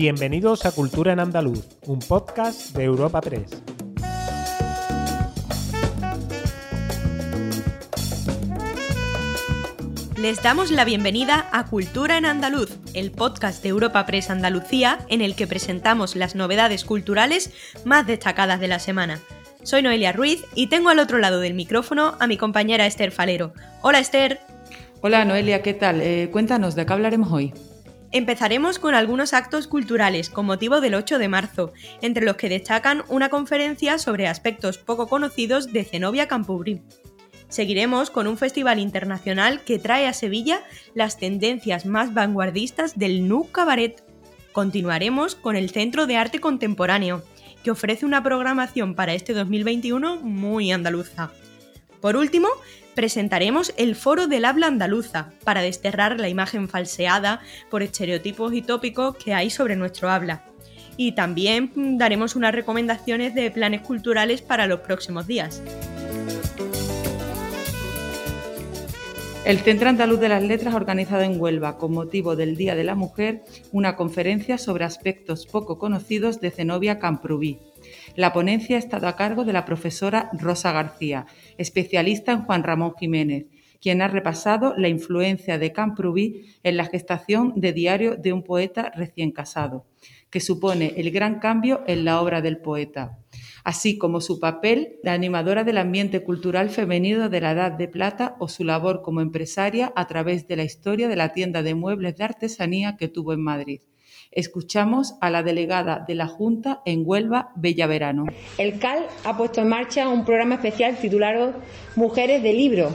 Bienvenidos a Cultura en Andaluz, un podcast de Europa Press. Les damos la bienvenida a Cultura en Andaluz, el podcast de Europa Press Andalucía en el que presentamos las novedades culturales más destacadas de la semana. Soy Noelia Ruiz y tengo al otro lado del micrófono a mi compañera Esther Falero. Hola Esther. Hola Noelia, ¿qué tal? Eh, cuéntanos, ¿de qué hablaremos hoy? Empezaremos con algunos actos culturales con motivo del 8 de marzo, entre los que destacan una conferencia sobre aspectos poco conocidos de Zenobia Campubrí. Seguiremos con un festival internacional que trae a Sevilla las tendencias más vanguardistas del Nu Cabaret. Continuaremos con el Centro de Arte Contemporáneo, que ofrece una programación para este 2021 muy andaluza. Por último, presentaremos el Foro del Habla Andaluza, para desterrar la imagen falseada por estereotipos y tópicos que hay sobre nuestro habla. Y también daremos unas recomendaciones de planes culturales para los próximos días. El Centro Andaluz de las Letras ha organizado en Huelva, con motivo del Día de la Mujer, una conferencia sobre aspectos poco conocidos de Zenobia Camprubí. La ponencia ha estado a cargo de la profesora Rosa García, especialista en Juan Ramón Jiménez, quien ha repasado la influencia de Camprubí en la gestación de Diario de un poeta recién casado, que supone el gran cambio en la obra del poeta así como su papel de animadora del ambiente cultural femenino de la Edad de Plata o su labor como empresaria a través de la historia de la tienda de muebles de artesanía que tuvo en Madrid. Escuchamos a la delegada de la Junta en Huelva, Bella Verano. El CAL ha puesto en marcha un programa especial titulado Mujeres de Libro,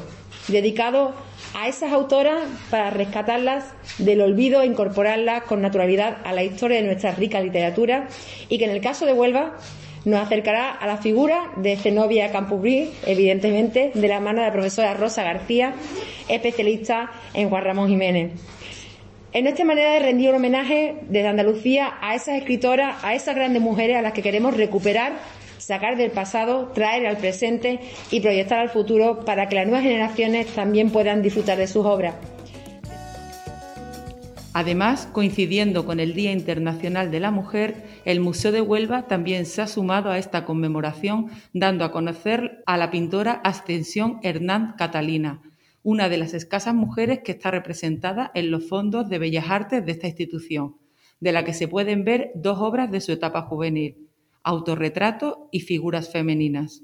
dedicado a esas autoras para rescatarlas del olvido e incorporarlas con naturalidad a la historia de nuestra rica literatura y que en el caso de Huelva nos acercará a la figura de Zenobia Campubrí, evidentemente, de la mano de la profesora Rosa García, especialista en Juan Ramón Jiménez. En nuestra manera de rendir un homenaje desde Andalucía a esas escritoras, a esas grandes mujeres a las que queremos recuperar, sacar del pasado, traer al presente y proyectar al futuro para que las nuevas generaciones también puedan disfrutar de sus obras. Además, coincidiendo con el Día Internacional de la Mujer, el Museo de Huelva también se ha sumado a esta conmemoración, dando a conocer a la pintora Ascensión Hernán Catalina, una de las escasas mujeres que está representada en los fondos de Bellas Artes de esta institución, de la que se pueden ver dos obras de su etapa juvenil, Autorretrato y Figuras Femeninas.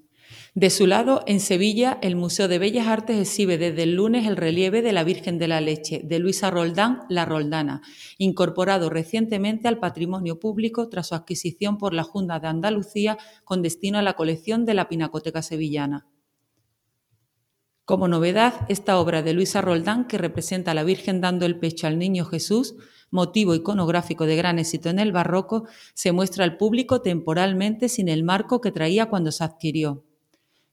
De su lado, en Sevilla, el Museo de Bellas Artes exhibe desde el lunes el relieve de la Virgen de la Leche de Luisa Roldán, La Roldana, incorporado recientemente al patrimonio público tras su adquisición por la Junta de Andalucía con destino a la colección de la Pinacoteca Sevillana. Como novedad, esta obra de Luisa Roldán, que representa a la Virgen dando el pecho al niño Jesús, motivo iconográfico de gran éxito en el barroco, se muestra al público temporalmente sin el marco que traía cuando se adquirió.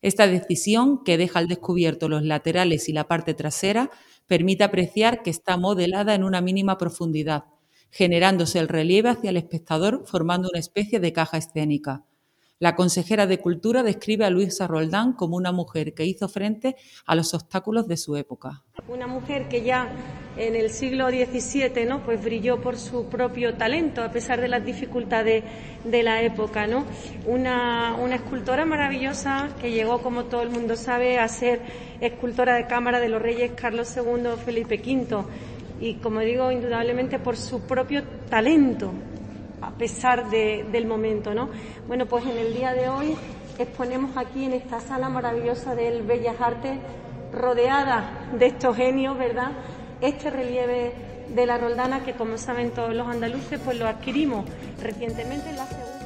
Esta decisión, que deja al descubierto los laterales y la parte trasera, permite apreciar que está modelada en una mínima profundidad, generándose el relieve hacia el espectador formando una especie de caja escénica. La consejera de Cultura describe a Luisa Roldán como una mujer que hizo frente a los obstáculos de su época. Una mujer que ya en el siglo XVII ¿no? pues brilló por su propio talento, a pesar de las dificultades de la época. ¿no? Una, una escultora maravillosa que llegó, como todo el mundo sabe, a ser escultora de cámara de los reyes Carlos II, Felipe V. Y como digo, indudablemente por su propio talento, a pesar del momento, ¿no? Bueno, pues en el día de hoy exponemos aquí en esta sala maravillosa del Bellas Artes, rodeada de estos genios, ¿verdad? Este relieve de la Roldana que, como saben todos los andaluces, pues lo adquirimos recientemente en la segunda.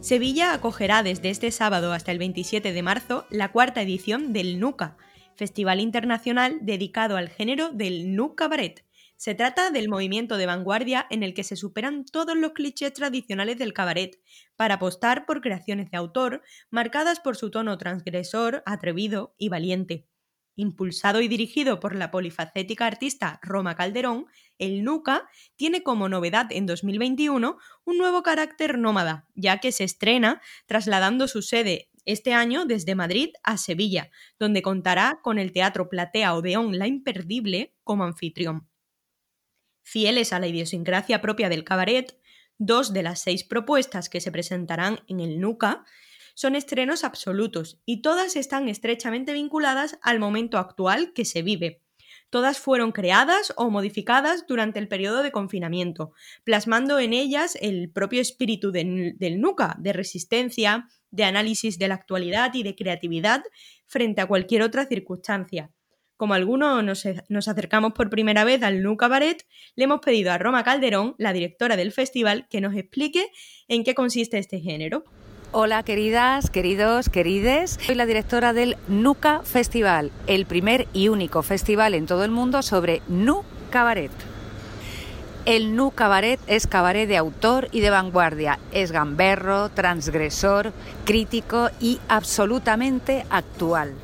Sevilla acogerá desde este sábado hasta el 27 de marzo la cuarta edición del NUCA, Festival Internacional dedicado al género del Nu Cabaret, se trata del movimiento de vanguardia en el que se superan todos los clichés tradicionales del cabaret para apostar por creaciones de autor marcadas por su tono transgresor, atrevido y valiente. Impulsado y dirigido por la polifacética artista Roma Calderón, el NUCA tiene como novedad en 2021 un nuevo carácter nómada, ya que se estrena trasladando su sede este año desde Madrid a Sevilla, donde contará con el Teatro Platea Odeón La Imperdible como anfitrión. Fieles a la idiosincrasia propia del cabaret, dos de las seis propuestas que se presentarán en el NUCA son estrenos absolutos y todas están estrechamente vinculadas al momento actual que se vive. Todas fueron creadas o modificadas durante el periodo de confinamiento, plasmando en ellas el propio espíritu del, NUCA, de resistencia, de análisis de la actualidad y de creatividad frente a cualquier otra circunstancia. Como algunos nos, acercamos por primera vez al Nu Cabaret, le hemos pedido a Roma Calderón, la directora del festival, que nos explique en qué consiste este género. Hola queridas, queridos, querides. Soy la directora del NUCA Festival, el primer y único festival en todo el mundo sobre Nu Cabaret. El Nu Cabaret es cabaret de autor y de vanguardia. Es gamberro, transgresor, crítico y absolutamente actual.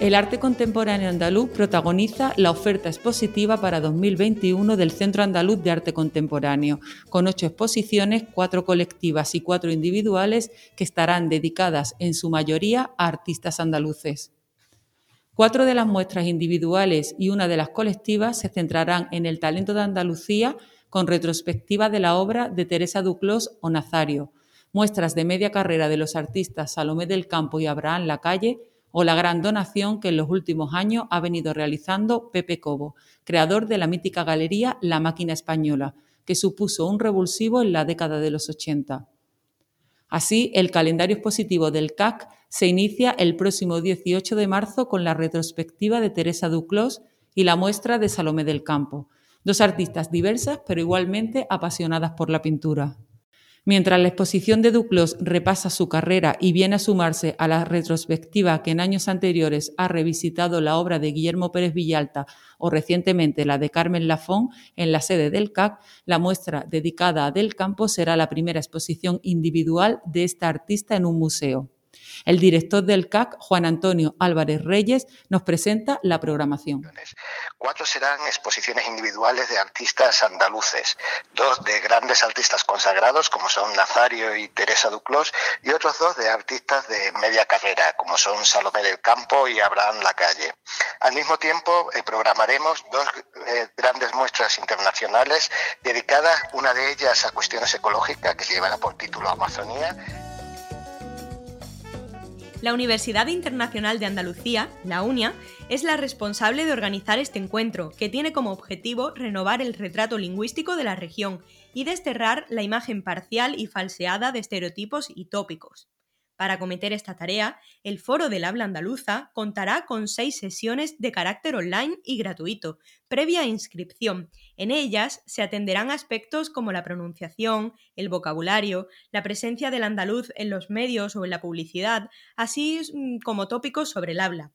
El arte contemporáneo andaluz protagoniza la oferta expositiva para 2021 del Centro Andaluz de Arte Contemporáneo, con ocho exposiciones, cuatro colectivas y cuatro individuales que estarán dedicadas en su mayoría a artistas andaluces. Cuatro de las muestras individuales y una de las colectivas se centrarán en el talento de Andalucía con retrospectiva de la obra de Teresa Duclos o Nazario, muestras de media carrera de los artistas Salomé del Campo y Abraham Lacalle, o la gran donación que en los últimos años ha venido realizando Pepe Cobo, creador de la mítica galería La Máquina Española, que supuso un revulsivo en la década de los 80. Así, el calendario expositivo del CAC se inicia el próximo 18 de marzo con la retrospectiva de Teresa Duclos y la muestra de Salomé del Campo, dos artistas diversas pero igualmente apasionadas por la pintura. Mientras la exposición de Duclos repasa su carrera y viene a sumarse a la retrospectiva que en años anteriores ha revisitado la obra de Guillermo Pérez Villalta o recientemente la de Carmen Lafón en la sede del CAC, la muestra dedicada a Del Campo será la primera exposición individual de esta artista en un museo. El director del CAC, Juan Antonio Álvarez Reyes, nos presenta la programación. Cuatro serán exposiciones individuales de artistas andaluces, dos de grandes artistas consagrados como son Nazario y Teresa Duclos y otros dos de artistas de media carrera como son Salomé del Campo y Abraham Lacalle. Al mismo tiempo eh, programaremos dos eh, grandes muestras internacionales dedicadas, una de ellas a cuestiones ecológicas que llevará por título Amazonía la Universidad Internacional de Andalucía, la UNIA, es la responsable de organizar este encuentro, que tiene como objetivo renovar el retrato lingüístico de la región y desterrar la imagen parcial y falseada de estereotipos y tópicos. Para cometer esta tarea, el Foro del Habla Andaluza contará con seis sesiones de carácter online y gratuito, previa inscripción. En ellas se atenderán aspectos como la pronunciación, el vocabulario, la presencia del andaluz en los medios o en la publicidad, así mm, como tópicos sobre el habla.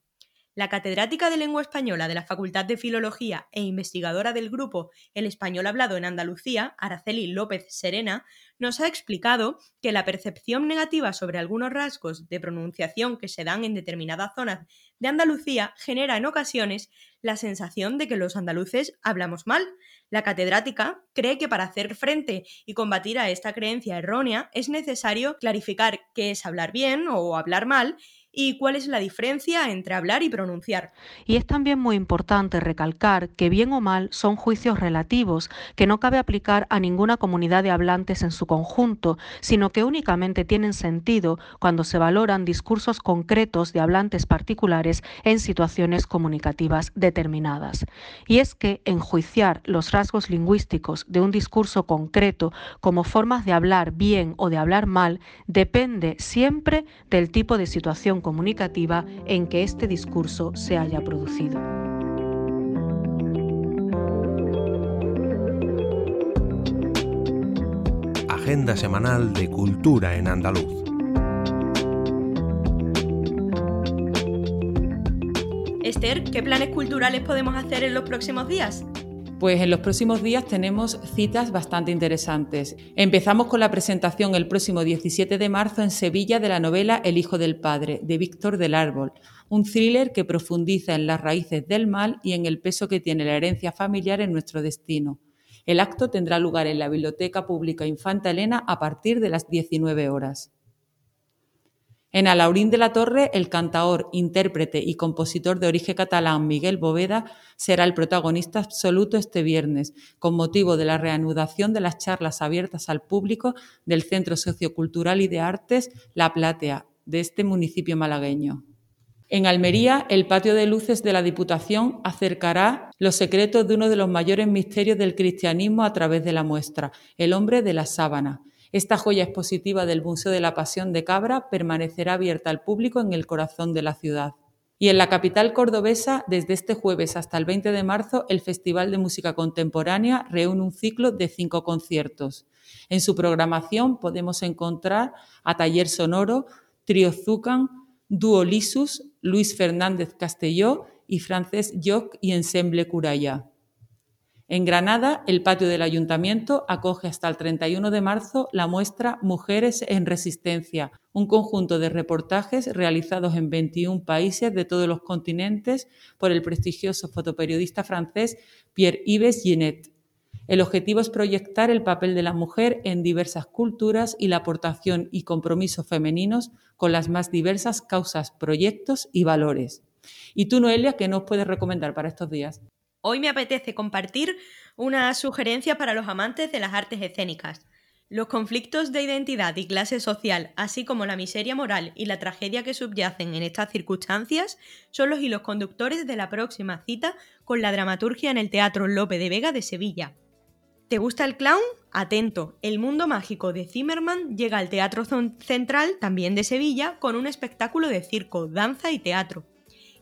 La catedrática de lengua española de la Facultad de Filología e investigadora del grupo El Español Hablado en Andalucía, Araceli López Serena, nos ha explicado que la percepción negativa sobre algunos rasgos de pronunciación que se dan en determinadas zonas de Andalucía genera en ocasiones la sensación de que los andaluces hablamos mal. La catedrática cree que para hacer frente y combatir a esta creencia errónea es necesario clarificar qué es hablar bien o hablar mal y cuál es la diferencia entre hablar y pronunciar. Y es también muy importante recalcar que bien o mal son juicios relativos que no cabe aplicar a ninguna comunidad de hablantes en su conjunto, sino que únicamente tienen sentido cuando se valoran discursos concretos de hablantes particulares en situaciones comunicativas determinadas. Y es que enjuiciar los rasgos lingüísticos de un discurso concreto como formas de hablar bien o de hablar mal depende siempre del tipo de situación comunicativa en que este discurso se haya producido. Agenda semanal de Cultura en Andaluz. Esther, ¿qué planes culturales podemos hacer en los próximos días? Pues en los próximos días tenemos citas bastante interesantes. Empezamos con la presentación el próximo 17 de marzo en Sevilla de la novela El Hijo del Padre, de Víctor del Árbol, un thriller que profundiza en las raíces del mal y en el peso que tiene la herencia familiar en nuestro destino. El acto tendrá lugar en la Biblioteca Pública Infanta Elena a partir de las 19 horas. En Alaurín de la Torre, el cantaor, intérprete y compositor de origen catalán Miguel Boveda será el protagonista absoluto este viernes, con motivo de la reanudación de las charlas abiertas al público del Centro Sociocultural y de Artes La Platea, de este municipio malagueño. En Almería, el patio de luces de la Diputación acercará los secretos de uno de los mayores misterios del cristianismo a través de la muestra, el hombre de la sábana. Esta joya expositiva del Museo de la Pasión de Cabra permanecerá abierta al público en el corazón de la ciudad. Y en la capital cordobesa, desde este jueves hasta el 20 de marzo, el Festival de Música Contemporánea reúne un ciclo de cinco conciertos. En su programación podemos encontrar a Taller Sonoro, Trio Zucan, Duo Lisus, Luis Fernández Castelló y Francés Joc y Ensemble Curaya. En Granada, el patio del ayuntamiento acoge hasta el 31 de marzo la muestra Mujeres en Resistencia, un conjunto de reportajes realizados en 21 países de todos los continentes por el prestigioso fotoperiodista francés Pierre-Yves Genet. El objetivo es proyectar el papel de la mujer en diversas culturas y la aportación y compromiso femeninos con las más diversas causas, proyectos y valores. ¿Y tú, Noelia, qué nos puedes recomendar para estos días? Hoy me apetece compartir una sugerencia para los amantes de las artes escénicas. Los conflictos de identidad y clase social, así como la miseria moral y la tragedia que subyacen en estas circunstancias, son los hilos conductores de la próxima cita con la dramaturgia en el Teatro Lope de Vega de Sevilla. ¿Te gusta el clown? Atento, el mundo mágico de Zimmerman llega al Teatro Central, también de Sevilla, con un espectáculo de circo, danza y teatro.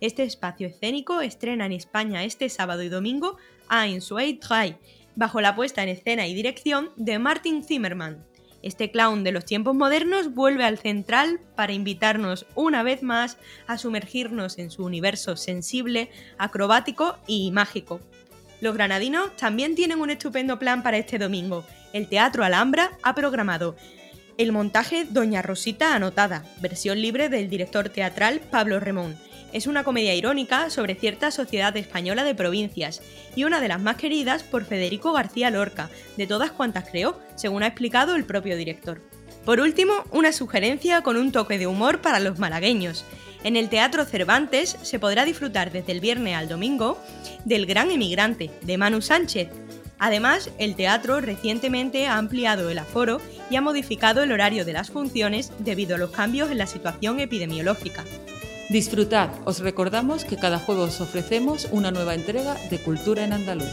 Este espacio escénico estrena en España este sábado y domingo a Zwei Drei, bajo la puesta en escena y dirección de Martin Zimmerman. Este clown de los tiempos modernos vuelve al central para invitarnos una vez más a sumergirnos en su universo sensible, acrobático y mágico. Los granadinos también tienen un estupendo plan para este domingo. El Teatro Alhambra ha programado el montaje Doña Rosita Anotada, versión libre del director teatral Pablo Remón, es una comedia irónica sobre cierta sociedad española de provincias y una de las más queridas por Federico García Lorca, de todas cuantas creó, según ha explicado el propio director. Por último, una sugerencia con un toque de humor para los malagueños. En el Teatro Cervantes se podrá disfrutar desde el viernes al domingo del Gran Emigrante, de Manu Sánchez. Además, el teatro recientemente ha ampliado el aforo y ha modificado el horario de las funciones debido a los cambios en la situación epidemiológica. Disfrutad, os recordamos que cada jueves os ofrecemos una nueva entrega de Cultura en Andaluz.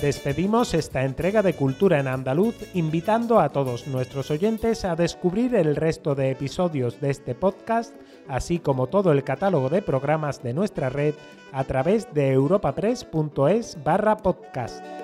Despedimos esta entrega de Cultura en Andaluz invitando a todos nuestros oyentes a descubrir el resto de episodios de este podcast, así como todo el catálogo de programas de nuestra red a través de europapress.es barra podcast.